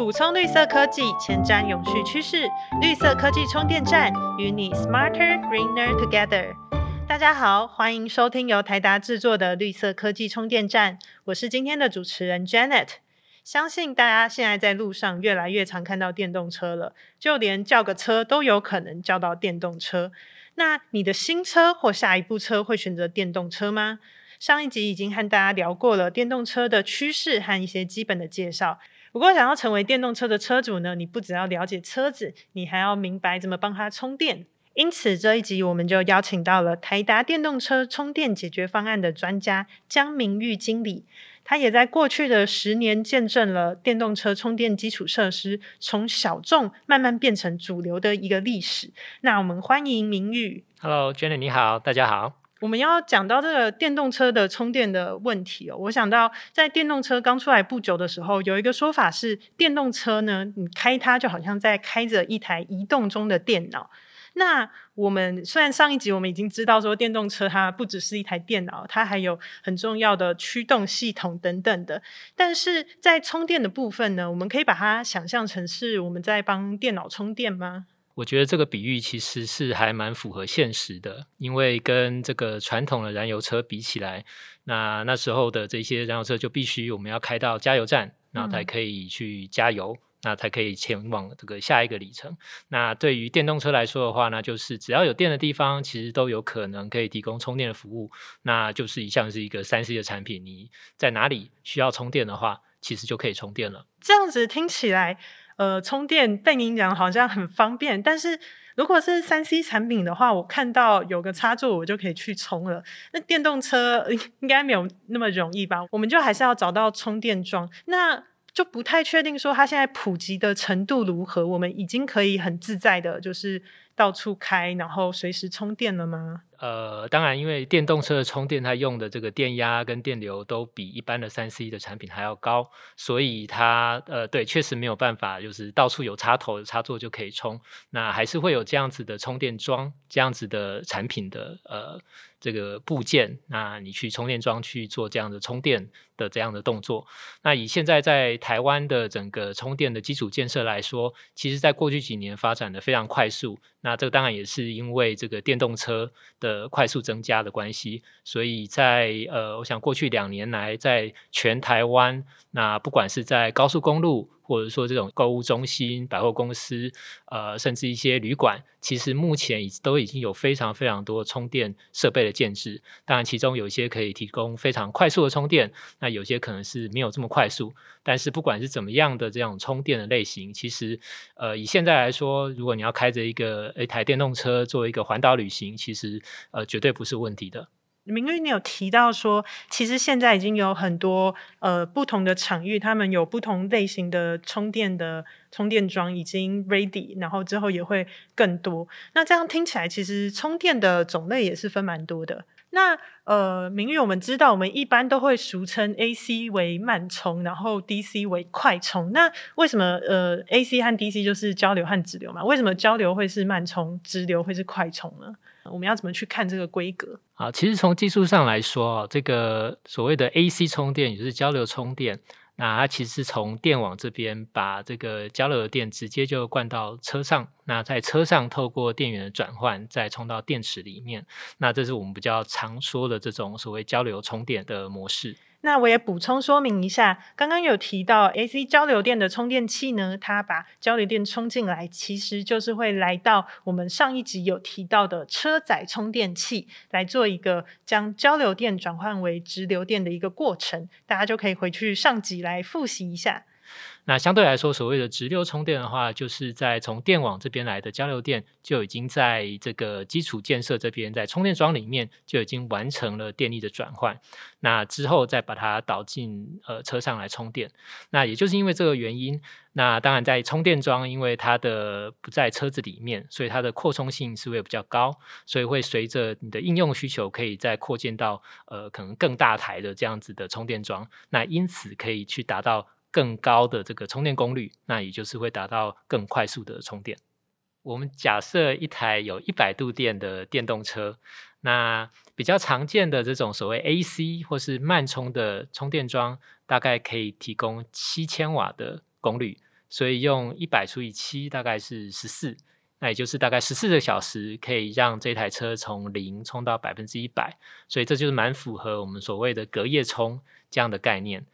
补充绿色科技，前瞻永续趋势。绿色科技充电站与你 smarter greener together。大家好，欢迎收听由台达制作的绿色科技充电站，我是今天的主持人 Janet。相信大家现在在路上越来越常看到电动车了，就连叫个车都有可能叫到电动车。那你的新车或下一部车会选择电动车吗？上一集已经和大家聊过了电动车的趋势和一些基本的介绍。不过，想要成为电动车的车主呢，你不只要了解车子，你还要明白怎么帮它充电。因此，这一集我们就邀请到了台达电动车充电解决方案的专家江明玉经理。他也在过去的十年见证了电动车充电基础设施从小众慢慢变成主流的一个历史。那我们欢迎明玉。Hello，Jenny，你好，大家好。我们要讲到这个电动车的充电的问题哦，我想到在电动车刚出来不久的时候，有一个说法是，电动车呢，你开它就好像在开着一台移动中的电脑。那我们虽然上一集我们已经知道说，电动车它不只是一台电脑，它还有很重要的驱动系统等等的，但是在充电的部分呢，我们可以把它想象成是我们在帮电脑充电吗？我觉得这个比喻其实是还蛮符合现实的，因为跟这个传统的燃油车比起来，那那时候的这些燃油车就必须我们要开到加油站，然后才可以去加油，那才可以前往这个下一个里程。那对于电动车来说的话呢，就是只要有电的地方，其实都有可能可以提供充电的服务。那就是一项是一个三 C 的产品，你在哪里需要充电的话，其实就可以充电了。这样子听起来。呃，充电被您讲好像很方便，但是如果是三 C 产品的话，我看到有个插座，我就可以去充了。那电动车应该没有那么容易吧？我们就还是要找到充电桩，那就不太确定说它现在普及的程度如何。我们已经可以很自在的，就是到处开，然后随时充电了吗？呃，当然，因为电动车的充电，它用的这个电压跟电流都比一般的三 C 的产品还要高，所以它呃，对，确实没有办法，就是到处有插头、插座就可以充。那还是会有这样子的充电桩，这样子的产品的呃这个部件，那你去充电桩去做这样的充电的这样的动作。那以现在在台湾的整个充电的基础建设来说，其实在过去几年发展的非常快速。那这当然也是因为这个电动车的呃快速增加的关系，所以在呃，我想过去两年来，在全台湾，那不管是在高速公路。或者说这种购物中心、百货公司，呃，甚至一些旅馆，其实目前已都已经有非常非常多充电设备的建制。当然，其中有一些可以提供非常快速的充电，那有些可能是没有这么快速。但是不管是怎么样的这种充电的类型，其实，呃，以现在来说，如果你要开着一个一台电动车做一个环岛旅行，其实呃，绝对不是问题的。明玉，你有提到说，其实现在已经有很多呃不同的场域，他们有不同类型的充电的充电桩已经 ready，然后之后也会更多。那这样听起来，其实充电的种类也是分蛮多的。那呃，明玉，我们知道我们一般都会俗称 AC 为慢充，然后 DC 为快充。那为什么呃 AC 和 DC 就是交流和直流嘛？为什么交流会是慢充，直流会是快充呢？我们要怎么去看这个规格？啊，其实从技术上来说，这个所谓的 AC 充电，也就是交流充电，那它其实是从电网这边把这个交流的电直接就灌到车上，那在车上透过电源的转换，再充到电池里面。那这是我们比较常说的这种所谓交流充电的模式。那我也补充说明一下，刚刚有提到 AC 交流电的充电器呢，它把交流电充进来，其实就是会来到我们上一集有提到的车载充电器，来做一个将交流电转换为直流电的一个过程。大家就可以回去上集来复习一下。那相对来说，所谓的直流充电的话，就是在从电网这边来的交流电，就已经在这个基础建设这边，在充电桩里面就已经完成了电力的转换。那之后再把它导进呃车上来充电。那也就是因为这个原因，那当然在充电桩，因为它的不在车子里面，所以它的扩充性是会比较高，所以会随着你的应用需求，可以再扩建到呃可能更大台的这样子的充电桩。那因此可以去达到。更高的这个充电功率，那也就是会达到更快速的充电。我们假设一台有一百度电的电动车，那比较常见的这种所谓 AC 或是慢充的充电桩，大概可以提供七千瓦的功率。所以用一百除以七大概是十四，那也就是大概十四个小时可以让这台车从零充到百分之一百，所以这就是蛮符合我们所谓的隔夜充这样的概念。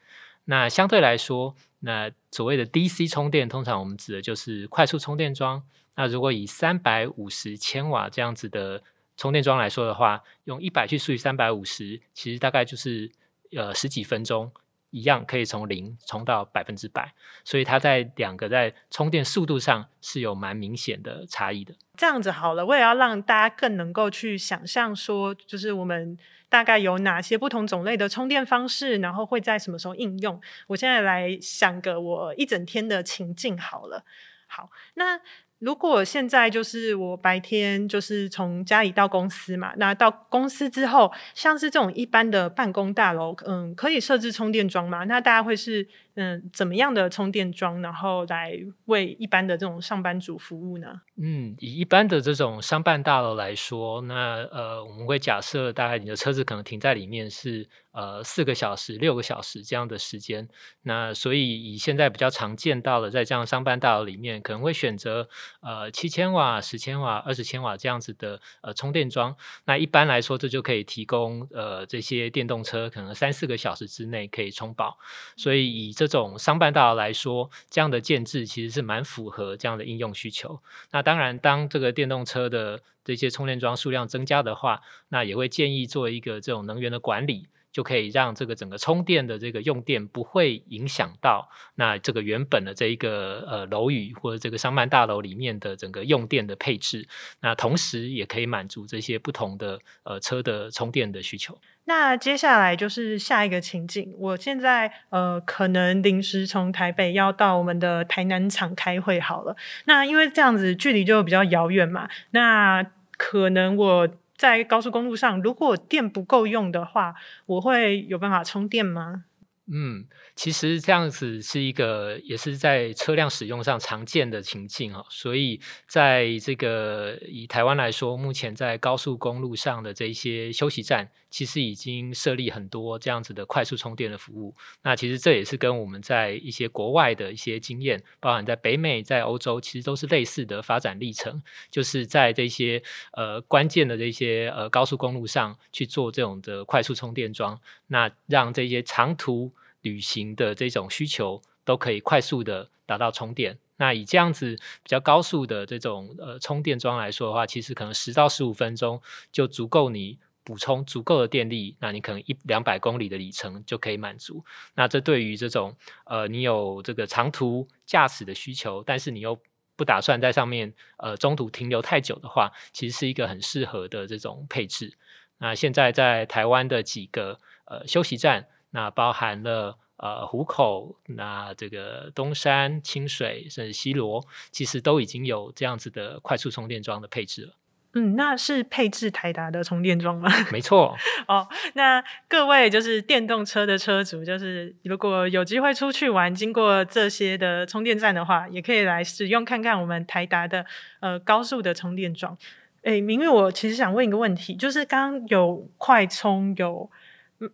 那相对来说，那所谓的 DC 充电，通常我们指的就是快速充电桩。那如果以三百五十千瓦这样子的充电桩来说的话，用一百去除以三百五十，其实大概就是呃十几分钟，一样可以从零充到百分之百。所以它在两个在充电速度上是有蛮明显的差异的。这样子好了，为了要让大家更能够去想象说，就是我们大概有哪些不同种类的充电方式，然后会在什么时候应用。我现在来想个我一整天的情境好了。好，那。如果现在就是我白天就是从家里到公司嘛，那到公司之后，像是这种一般的办公大楼，嗯，可以设置充电桩吗？那大家会是嗯怎么样的充电桩，然后来为一般的这种上班族服务呢？嗯，以一般的这种商办大楼来说，那呃，我们会假设大概你的车子可能停在里面是。呃，四个小时、六个小时这样的时间，那所以以现在比较常见到的，在这样商办大楼里面，可能会选择呃七千瓦、十千瓦、二十千瓦这样子的呃充电桩。那一般来说，这就可以提供呃这些电动车可能三四个小时之内可以充饱。所以以这这种商办大楼来说，这样的建制其实是蛮符合这样的应用需求。那当然，当这个电动车的这些充电桩数量增加的话，那也会建议做一个这种能源的管理。就可以让这个整个充电的这个用电不会影响到那这个原本的这一个呃楼宇或者这个商办大楼里面的整个用电的配置，那同时也可以满足这些不同的呃车的充电的需求。那接下来就是下一个情境，我现在呃可能临时从台北要到我们的台南厂开会好了，那因为这样子距离就比较遥远嘛，那可能我。在高速公路上，如果电不够用的话，我会有办法充电吗？嗯，其实这样子是一个也是在车辆使用上常见的情境哦。所以在这个以台湾来说，目前在高速公路上的这些休息站，其实已经设立很多这样子的快速充电的服务。那其实这也是跟我们在一些国外的一些经验，包含在北美、在欧洲，其实都是类似的发展历程，就是在这些呃关键的这些呃高速公路上去做这种的快速充电桩，那让这些长途。旅行的这种需求都可以快速的达到充电。那以这样子比较高速的这种呃充电桩来说的话，其实可能十到十五分钟就足够你补充足够的电力。那你可能一两百公里的里程就可以满足。那这对于这种呃你有这个长途驾驶的需求，但是你又不打算在上面呃中途停留太久的话，其实是一个很适合的这种配置。那现在在台湾的几个呃休息站。那包含了呃湖口，那这个东山、清水甚至西罗，其实都已经有这样子的快速充电桩的配置了。嗯，那是配置台达的充电桩吗？没错。哦，那各位就是电动车的车主，就是如果有机会出去玩，经过这些的充电站的话，也可以来使用看看我们台达的呃高速的充电桩。哎，明玉，我其实想问一个问题，就是刚刚有快充有。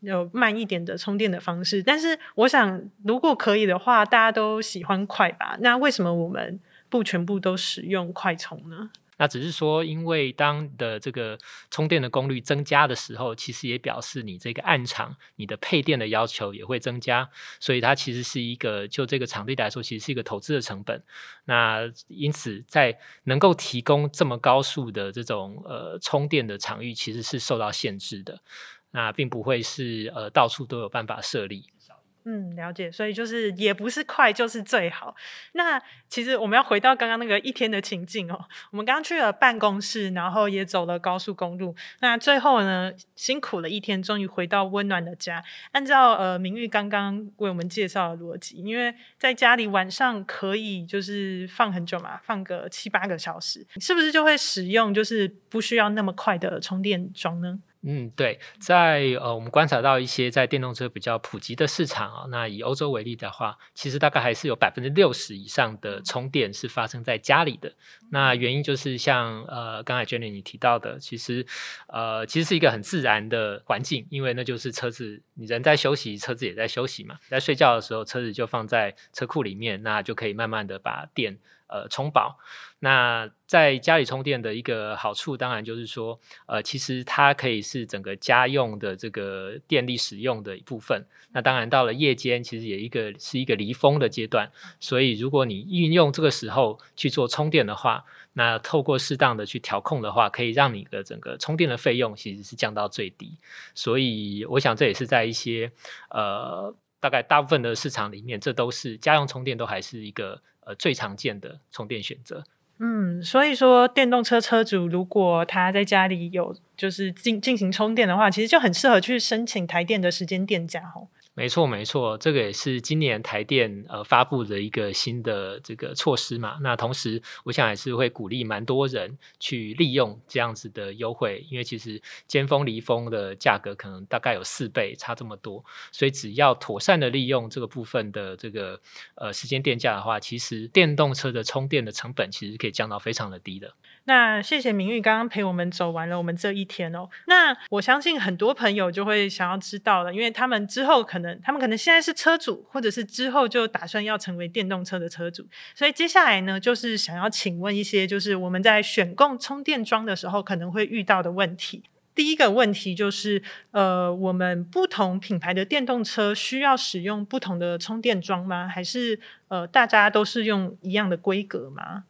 有慢一点的充电的方式，但是我想，如果可以的话，大家都喜欢快吧？那为什么我们不全部都使用快充呢？那只是说，因为当的这个充电的功率增加的时候，其实也表示你这个暗场你的配电的要求也会增加，所以它其实是一个就这个场地来说，其实是一个投资的成本。那因此，在能够提供这么高速的这种呃充电的场域，其实是受到限制的。那并不会是呃到处都有办法设立。嗯，了解。所以就是也不是快就是最好。那其实我们要回到刚刚那个一天的情境哦。我们刚去了办公室，然后也走了高速公路。那最后呢，辛苦了一天，终于回到温暖的家。按照呃明玉刚刚为我们介绍的逻辑，因为在家里晚上可以就是放很久嘛，放个七八个小时，是不是就会使用就是不需要那么快的充电桩呢？嗯，对，在呃，我们观察到一些在电动车比较普及的市场啊，那以欧洲为例的话，其实大概还是有百分之六十以上的充电是发生在家里的。那原因就是像呃，刚才 Jenny 你提到的，其实呃，其实是一个很自然的环境，因为那就是车子，你人在休息，车子也在休息嘛，在睡觉的时候，车子就放在车库里面，那就可以慢慢的把电。呃，充饱。那在家里充电的一个好处，当然就是说，呃，其实它可以是整个家用的这个电力使用的一部分。那当然到了夜间，其实也一个是一个离峰的阶段。所以，如果你运用这个时候去做充电的话，那透过适当的去调控的话，可以让你的整个充电的费用其实是降到最低。所以，我想这也是在一些呃，大概大部分的市场里面，这都是家用充电都还是一个。呃，最常见的充电选择。嗯，所以说电动车车主如果他在家里有就是进进行充电的话，其实就很适合去申请台电的时间电价哦。没错，没错，这个也是今年台电呃发布的一个新的这个措施嘛。那同时，我想也是会鼓励蛮多人去利用这样子的优惠，因为其实尖峰离峰的价格可能大概有四倍，差这么多，所以只要妥善的利用这个部分的这个呃时间电价的话，其实电动车的充电的成本其实可以降到非常的低的。那谢谢明玉刚刚陪我们走完了我们这一天哦。那我相信很多朋友就会想要知道了，因为他们之后可能他们可能现在是车主，或者是之后就打算要成为电动车的车主，所以接下来呢，就是想要请问一些，就是我们在选购充电桩的时候可能会遇到的问题。第一个问题就是，呃，我们不同品牌的电动车需要使用不同的充电桩吗？还是呃，大家都是用一样的规格吗？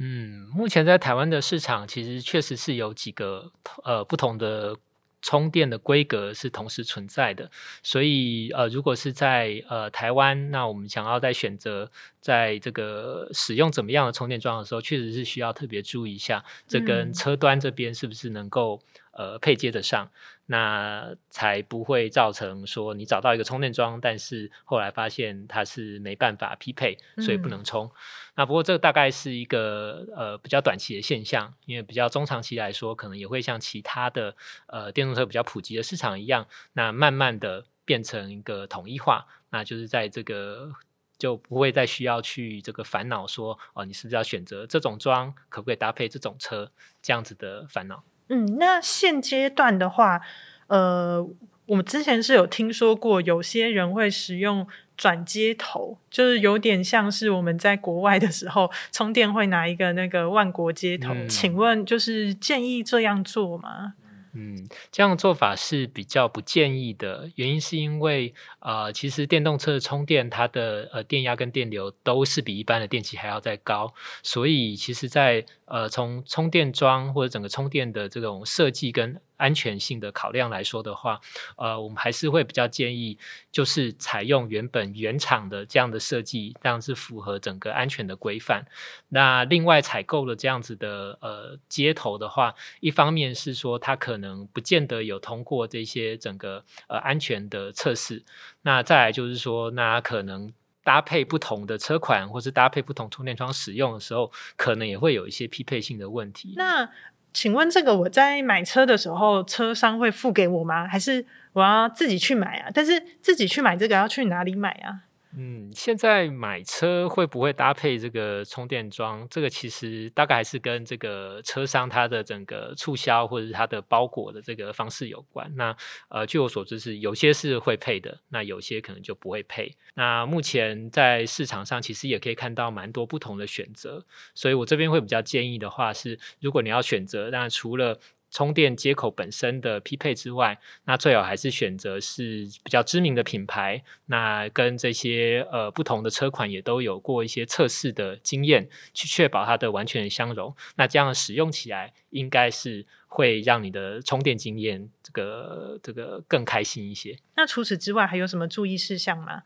嗯，目前在台湾的市场，其实确实是有几个呃不同的充电的规格是同时存在的，所以呃，如果是在呃台湾，那我们想要在选择在这个使用怎么样的充电桩的时候，确实是需要特别注意一下，这跟车端这边是不是能够。呃，配接得上，那才不会造成说你找到一个充电桩，但是后来发现它是没办法匹配，所以不能充。那不过这个大概是一个呃比较短期的现象，因为比较中长期来说，可能也会像其他的呃电动车比较普及的市场一样，那慢慢的变成一个统一化，那就是在这个就不会再需要去这个烦恼说哦，你是不是要选择这种桩，可不可以搭配这种车这样子的烦恼。嗯，那现阶段的话，呃，我们之前是有听说过，有些人会使用转接头，就是有点像是我们在国外的时候充电会拿一个那个万国接头。请问，就是建议这样做吗？嗯，这样做法是比较不建议的，原因是因为呃，其实电动车的充电，它的呃电压跟电流都是比一般的电器还要再高，所以其实，在呃从充电桩或者整个充电的这种设计跟安全性的考量来说的话，呃，我们还是会比较建议，就是采用原本原厂的这样的设计，这样是符合整个安全的规范。那另外采购了这样子的呃接头的话，一方面是说它可能不见得有通过这些整个呃安全的测试，那再来就是说，那可能搭配不同的车款，或是搭配不同充电桩使用的时候，可能也会有一些匹配性的问题。那请问这个我在买车的时候，车商会付给我吗？还是我要自己去买啊？但是自己去买这个要去哪里买啊？嗯，现在买车会不会搭配这个充电桩？这个其实大概还是跟这个车商它的整个促销或者是它的包裹的这个方式有关。那呃，据我所知是有些是会配的，那有些可能就不会配。那目前在市场上其实也可以看到蛮多不同的选择，所以我这边会比较建议的话是，如果你要选择，那除了充电接口本身的匹配之外，那最好还是选择是比较知名的品牌，那跟这些呃不同的车款也都有过一些测试的经验，去确保它的完全相容。那这样使用起来，应该是会让你的充电经验这个这个更开心一些。那除此之外，还有什么注意事项吗？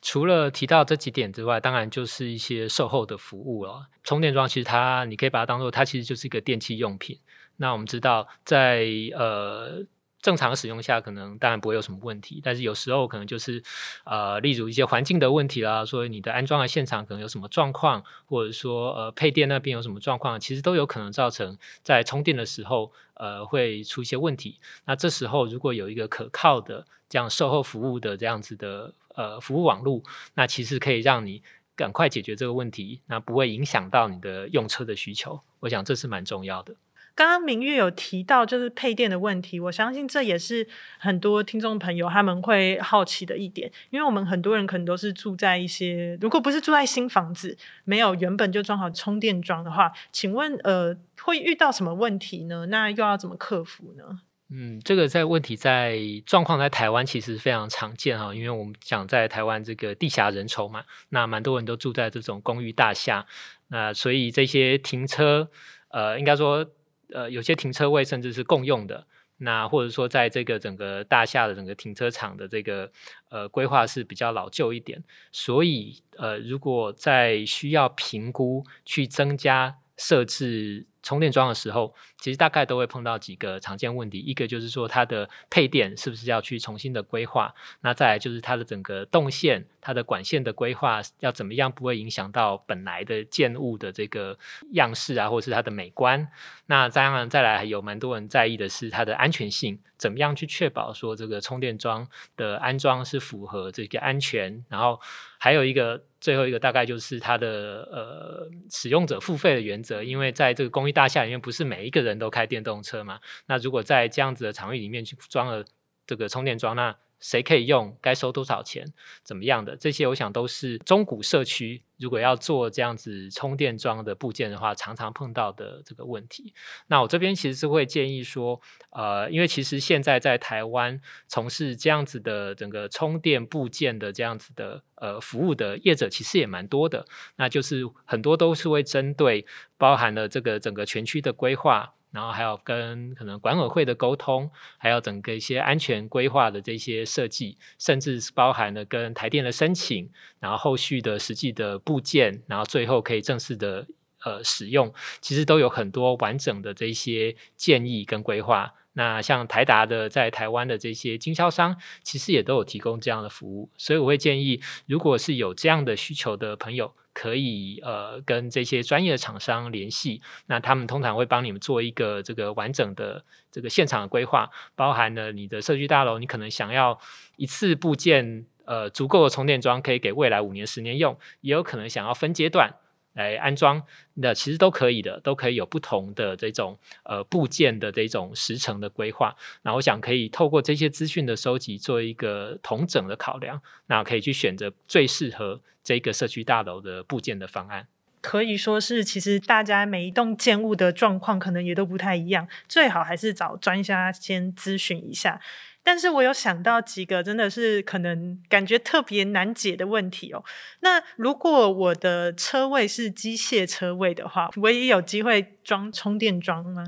除了提到这几点之外，当然就是一些售后的服务了。充电桩其实它，你可以把它当做它其实就是一个电器用品。那我们知道，在呃正常使用下，可能当然不会有什么问题，但是有时候可能就是，呃，例如一些环境的问题啦，说你的安装的现场可能有什么状况，或者说呃配电那边有什么状况，其实都有可能造成在充电的时候，呃，会出一些问题。那这时候如果有一个可靠的这样售后服务的这样子的呃服务网络，那其实可以让你赶快解决这个问题，那不会影响到你的用车的需求。我想这是蛮重要的。刚刚明月有提到就是配电的问题，我相信这也是很多听众朋友他们会好奇的一点，因为我们很多人可能都是住在一些，如果不是住在新房子，没有原本就装好充电桩的话，请问呃会遇到什么问题呢？那又要怎么克服呢？嗯，这个在问题在状况在台湾其实非常常见哈，因为我们讲在台湾这个地狭人稠嘛，那蛮多人都住在这种公寓大厦，那所以这些停车呃应该说。呃，有些停车位甚至是共用的，那或者说在这个整个大厦的整个停车场的这个呃规划是比较老旧一点，所以呃，如果在需要评估去增加设置。充电桩的时候，其实大概都会碰到几个常见问题。一个就是说，它的配电是不是要去重新的规划？那再来就是它的整个动线、它的管线的规划要怎么样，不会影响到本来的建物的这个样式啊，或者是它的美观。那当然，再来还有蛮多人在意的是它的安全性，怎么样去确保说这个充电桩的安装是符合这个安全？然后还有一个。最后一个大概就是它的呃使用者付费的原则，因为在这个公大厦里面，不是每一个人都开电动车嘛。那如果在这样子的场域里面去装了这个充电桩，那谁可以用？该收多少钱？怎么样的？这些我想都是中古社区如果要做这样子充电桩的部件的话，常常碰到的这个问题。那我这边其实是会建议说，呃，因为其实现在在台湾从事这样子的整个充电部件的这样子的呃服务的业者，其实也蛮多的。那就是很多都是会针对包含了这个整个全区的规划。然后还有跟可能管委会的沟通，还有整个一些安全规划的这些设计，甚至是包含了跟台电的申请，然后后续的实际的部件，然后最后可以正式的呃使用，其实都有很多完整的这些建议跟规划。那像台达的在台湾的这些经销商，其实也都有提供这样的服务，所以我会建议，如果是有这样的需求的朋友。可以呃跟这些专业的厂商联系，那他们通常会帮你们做一个这个完整的这个现场的规划，包含了你的社区大楼，你可能想要一次部件呃足够的充电桩，可以给未来五年十年用，也有可能想要分阶段。来安装，那其实都可以的，都可以有不同的这种呃部件的这种时程的规划。那我想可以透过这些资讯的收集，做一个同整的考量，那可以去选择最适合这个社区大楼的部件的方案。可以说是，其实大家每一栋建物的状况可能也都不太一样，最好还是找专家先咨询一下。但是我有想到几个真的是可能感觉特别难解的问题哦。那如果我的车位是机械车位的话，我也有机会装充电桩吗？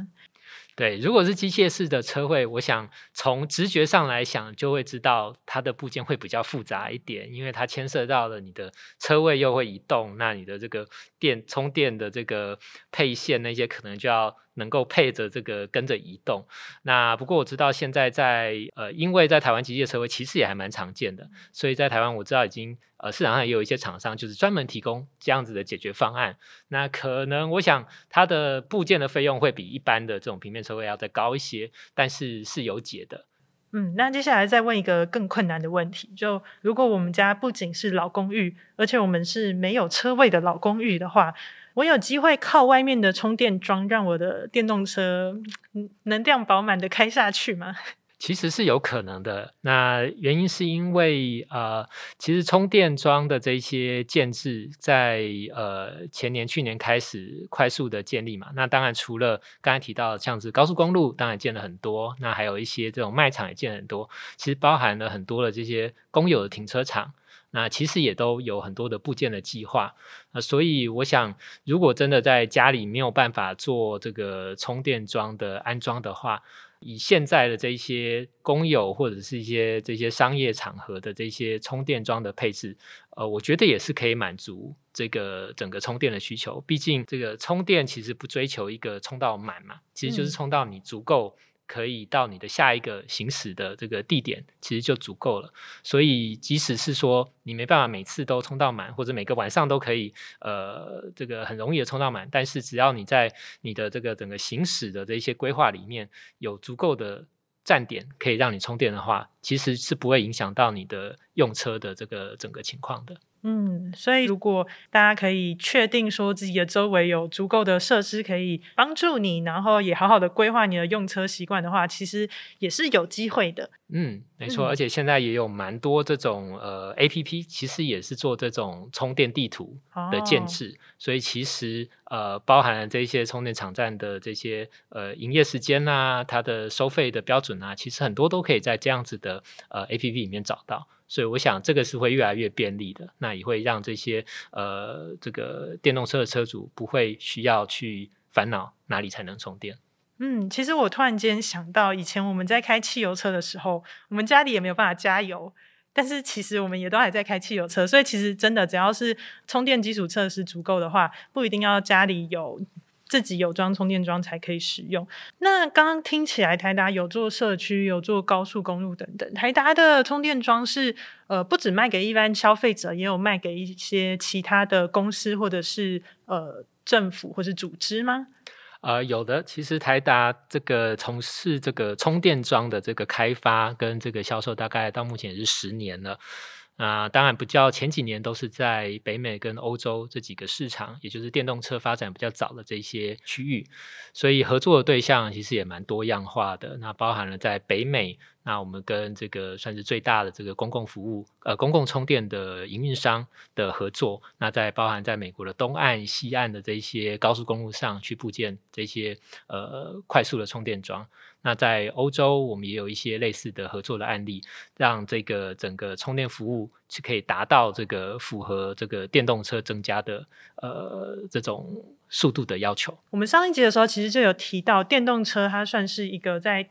对，如果是机械式的车位，我想从直觉上来想，就会知道它的部件会比较复杂一点，因为它牵涉到了你的车位又会移动，那你的这个电充电的这个配线那些可能就要。能够配着这个跟着移动，那不过我知道现在在呃，因为在台湾机械车位其实也还蛮常见的，所以在台湾我知道已经呃市场上也有一些厂商就是专门提供这样子的解决方案。那可能我想它的部件的费用会比一般的这种平面车位要再高一些，但是是有解的。嗯，那接下来再问一个更困难的问题，就如果我们家不仅是老公寓，而且我们是没有车位的老公寓的话。我有机会靠外面的充电桩让我的电动车能量饱满的开下去吗？其实是有可能的。那原因是因为呃，其实充电桩的这些建制在呃前年、去年开始快速的建立嘛。那当然除了刚才提到像是高速公路，当然建了很多。那还有一些这种卖场也建很多。其实包含了很多的这些公有的停车场。那其实也都有很多的部件的计划，那所以我想，如果真的在家里没有办法做这个充电桩的安装的话，以现在的这些公有或者是一些这些商业场合的这些充电桩的配置，呃，我觉得也是可以满足这个整个充电的需求。毕竟这个充电其实不追求一个充到满嘛，其实就是充到你足够。可以到你的下一个行驶的这个地点，其实就足够了。所以，即使是说你没办法每次都充到满，或者每个晚上都可以，呃，这个很容易的充到满，但是只要你在你的这个整个行驶的这些规划里面有足够的站点可以让你充电的话，其实是不会影响到你的用车的这个整个情况的。嗯，所以如果大家可以确定说自己的周围有足够的设施可以帮助你，然后也好好的规划你的用车习惯的话，其实也是有机会的。嗯，没错，而且现在也有蛮多这种呃 A P P，其实也是做这种充电地图的建制，所以其实呃包含了这些充电场站的这些呃营业时间啊，它的收费的标准啊，其实很多都可以在这样子的呃 A P P 里面找到。所以我想这个是会越来越便利的，那也会让这些呃这个电动车的车主不会需要去烦恼哪里才能充电。嗯，其实我突然间想到，以前我们在开汽油车的时候，我们家里也没有办法加油，但是其实我们也都还在开汽油车，所以其实真的只要是充电基础设施足够的话，不一定要家里有。自己有装充电桩才可以使用。那刚刚听起来，台达有做社区，有做高速公路等等。台达的充电桩是呃，不止卖给一般消费者，也有卖给一些其他的公司或者是呃政府或是组织吗？呃，有的。其实台达这个从事这个充电桩的这个开发跟这个销售，大概到目前也是十年了。啊，当然不叫前几年都是在北美跟欧洲这几个市场，也就是电动车发展比较早的这些区域，所以合作的对象其实也蛮多样化的。那包含了在北美。那我们跟这个算是最大的这个公共服务，呃，公共充电的营运商的合作，那在包含在美国的东岸、西岸的这些高速公路上去部件这些呃快速的充电桩。那在欧洲，我们也有一些类似的合作的案例，让这个整个充电服务是可以达到这个符合这个电动车增加的呃这种速度的要求。我们上一集的时候其实就有提到，电动车它算是一个在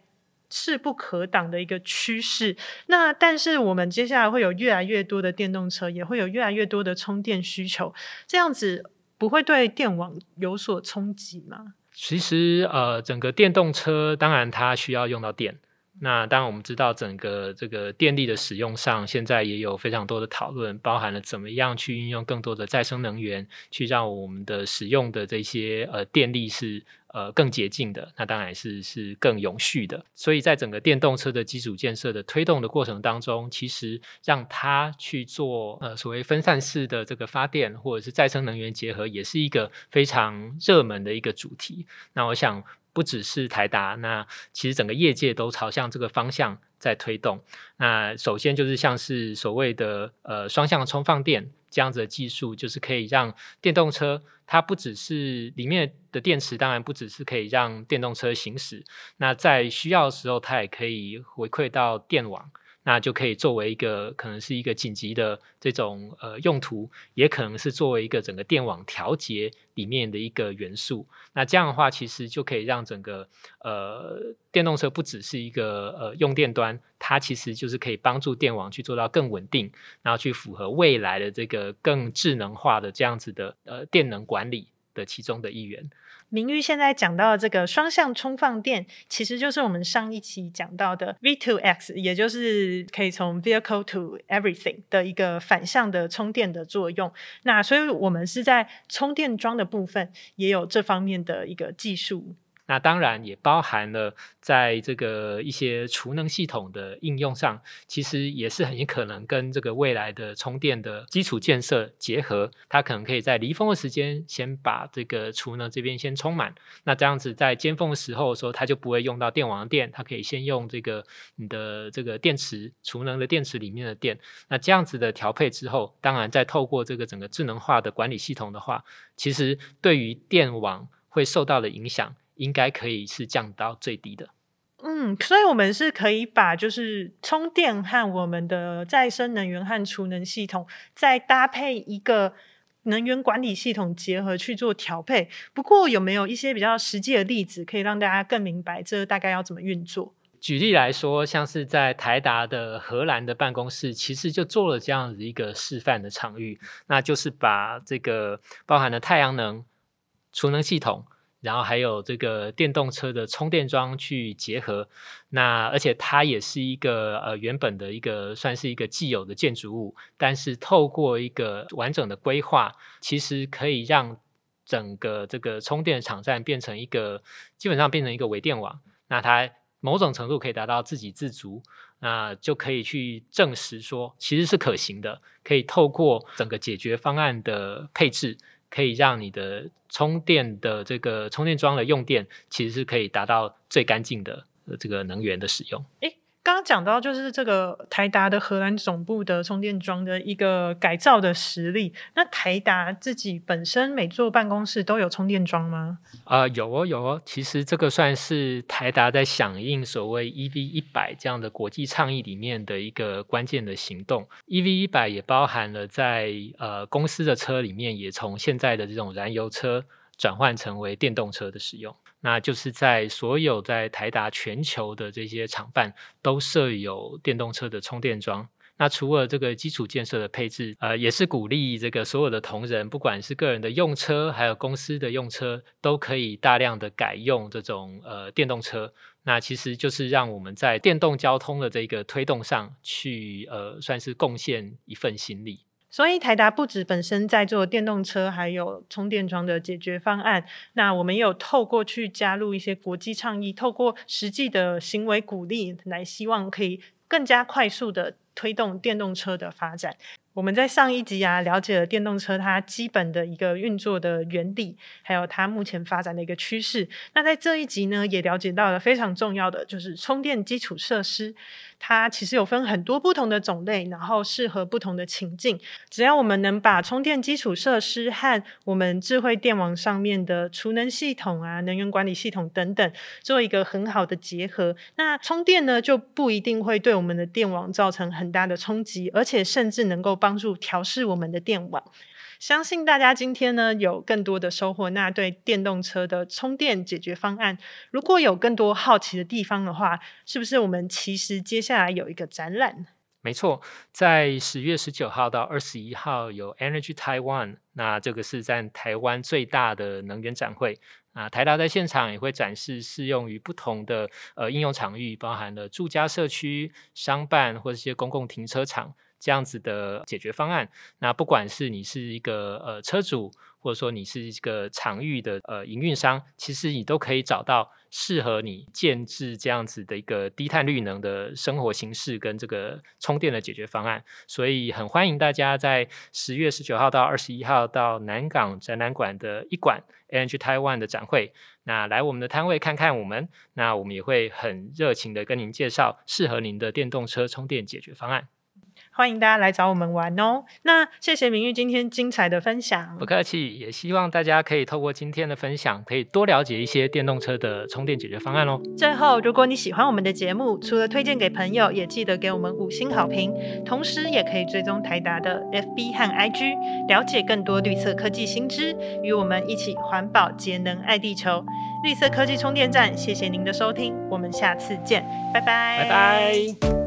势不可挡的一个趋势。那但是我们接下来会有越来越多的电动车，也会有越来越多的充电需求。这样子不会对电网有所冲击吗？其实呃，整个电动车当然它需要用到电。那当然我们知道，整个这个电力的使用上，现在也有非常多的讨论，包含了怎么样去运用更多的再生能源，去让我们的使用的这些呃电力是呃更洁净的。那当然是是更永续的。所以在整个电动车的基础建设的推动的过程当中，其实让它去做呃所谓分散式的这个发电，或者是再生能源结合，也是一个非常热门的一个主题。那我想。不只是台达，那其实整个业界都朝向这个方向在推动。那首先就是像是所谓的呃双向充放电这样子的技术，就是可以让电动车它不只是里面的电池，当然不只是可以让电动车行驶，那在需要的时候，它也可以回馈到电网。那就可以作为一个可能是一个紧急的这种呃用途，也可能是作为一个整个电网调节里面的一个元素。那这样的话，其实就可以让整个呃电动车不只是一个呃用电端，它其实就是可以帮助电网去做到更稳定，然后去符合未来的这个更智能化的这样子的呃电能管理的其中的一员。明玉现在讲到的这个双向充放电，其实就是我们上一期讲到的 V to X，也就是可以从 Vehicle to Everything 的一个反向的充电的作用。那所以我们是在充电桩的部分也有这方面的一个技术。那当然也包含了在这个一些储能系统的应用上，其实也是很可能跟这个未来的充电的基础建设结合。它可能可以在离峰的时间先把这个储能这边先充满，那这样子在尖峰的时候说它就不会用到电网的电，它可以先用这个你的这个电池储能的电池里面的电。那这样子的调配之后，当然再透过这个整个智能化的管理系统的话，其实对于电网会受到的影响。应该可以是降到最低的。嗯，所以我们是可以把就是充电和我们的再生能源和储能系统再搭配一个能源管理系统结合去做调配。不过有没有一些比较实际的例子，可以让大家更明白这大概要怎么运作？举例来说，像是在台达的荷兰的办公室，其实就做了这样子一个示范的场域，那就是把这个包含了太阳能储能系统。然后还有这个电动车的充电桩去结合。那而且它也是一个呃原本的一个算是一个既有的建筑物，但是透过一个完整的规划，其实可以让整个这个充电场站变成一个基本上变成一个微电网。那它某种程度可以达到自给自足，那就可以去证实说其实是可行的，可以透过整个解决方案的配置。可以让你的充电的这个充电桩的用电，其实是可以达到最干净的这个能源的使用。诶刚刚讲到就是这个台达的荷兰总部的充电桩的一个改造的实例。那台达自己本身每座办公室都有充电桩吗？啊，有哦，有哦。其实这个算是台达在响应所谓 EV 一百这样的国际倡议里面的一个关键的行动。EV 一百也包含了在呃公司的车里面，也从现在的这种燃油车转换成为电动车的使用。那就是在所有在台达全球的这些厂办都设有电动车的充电桩。那除了这个基础建设的配置，呃，也是鼓励这个所有的同仁，不管是个人的用车，还有公司的用车，都可以大量的改用这种呃电动车。那其实就是让我们在电动交通的这个推动上去，呃，算是贡献一份心力。所以台达不止本身在做电动车，还有充电桩的解决方案。那我们也有透过去加入一些国际倡议，透过实际的行为鼓励，来希望可以更加快速的推动电动车的发展。我们在上一集啊，了解了电动车它基本的一个运作的原理，还有它目前发展的一个趋势。那在这一集呢，也了解到了非常重要的，就是充电基础设施。它其实有分很多不同的种类，然后适合不同的情境。只要我们能把充电基础设施和我们智慧电网上面的储能系统啊、能源管理系统等等做一个很好的结合，那充电呢就不一定会对我们的电网造成很大的冲击，而且甚至能够帮助调试我们的电网。相信大家今天呢有更多的收获。那对电动车的充电解决方案，如果有更多好奇的地方的话，是不是我们其实接下来有一个展览？没错，在十月十九号到二十一号有 Energy Taiwan，那这个是在台湾最大的能源展会。啊，台达在现场也会展示适用于不同的呃应用场域，包含了住家社区、商办或者一些公共停车场。这样子的解决方案，那不管是你是一个呃车主，或者说你是一个场域的呃营运商，其实你都可以找到适合你建制这样子的一个低碳绿能的生活形式跟这个充电的解决方案。所以很欢迎大家在十月十九号到二十一号到南港展览馆的一馆 Energy Taiwan 的展会，那来我们的摊位看看我们，那我们也会很热情的跟您介绍适合您的电动车充电解决方案。欢迎大家来找我们玩哦！那谢谢明玉今天精彩的分享，不客气。也希望大家可以透过今天的分享，可以多了解一些电动车的充电解决方案哦。最后，如果你喜欢我们的节目，除了推荐给朋友，也记得给我们五星好评。同时，也可以追踪台达的 FB 和 IG，了解更多绿色科技新知，与我们一起环保节能爱地球。绿色科技充电站，谢谢您的收听，我们下次见，拜拜，拜拜。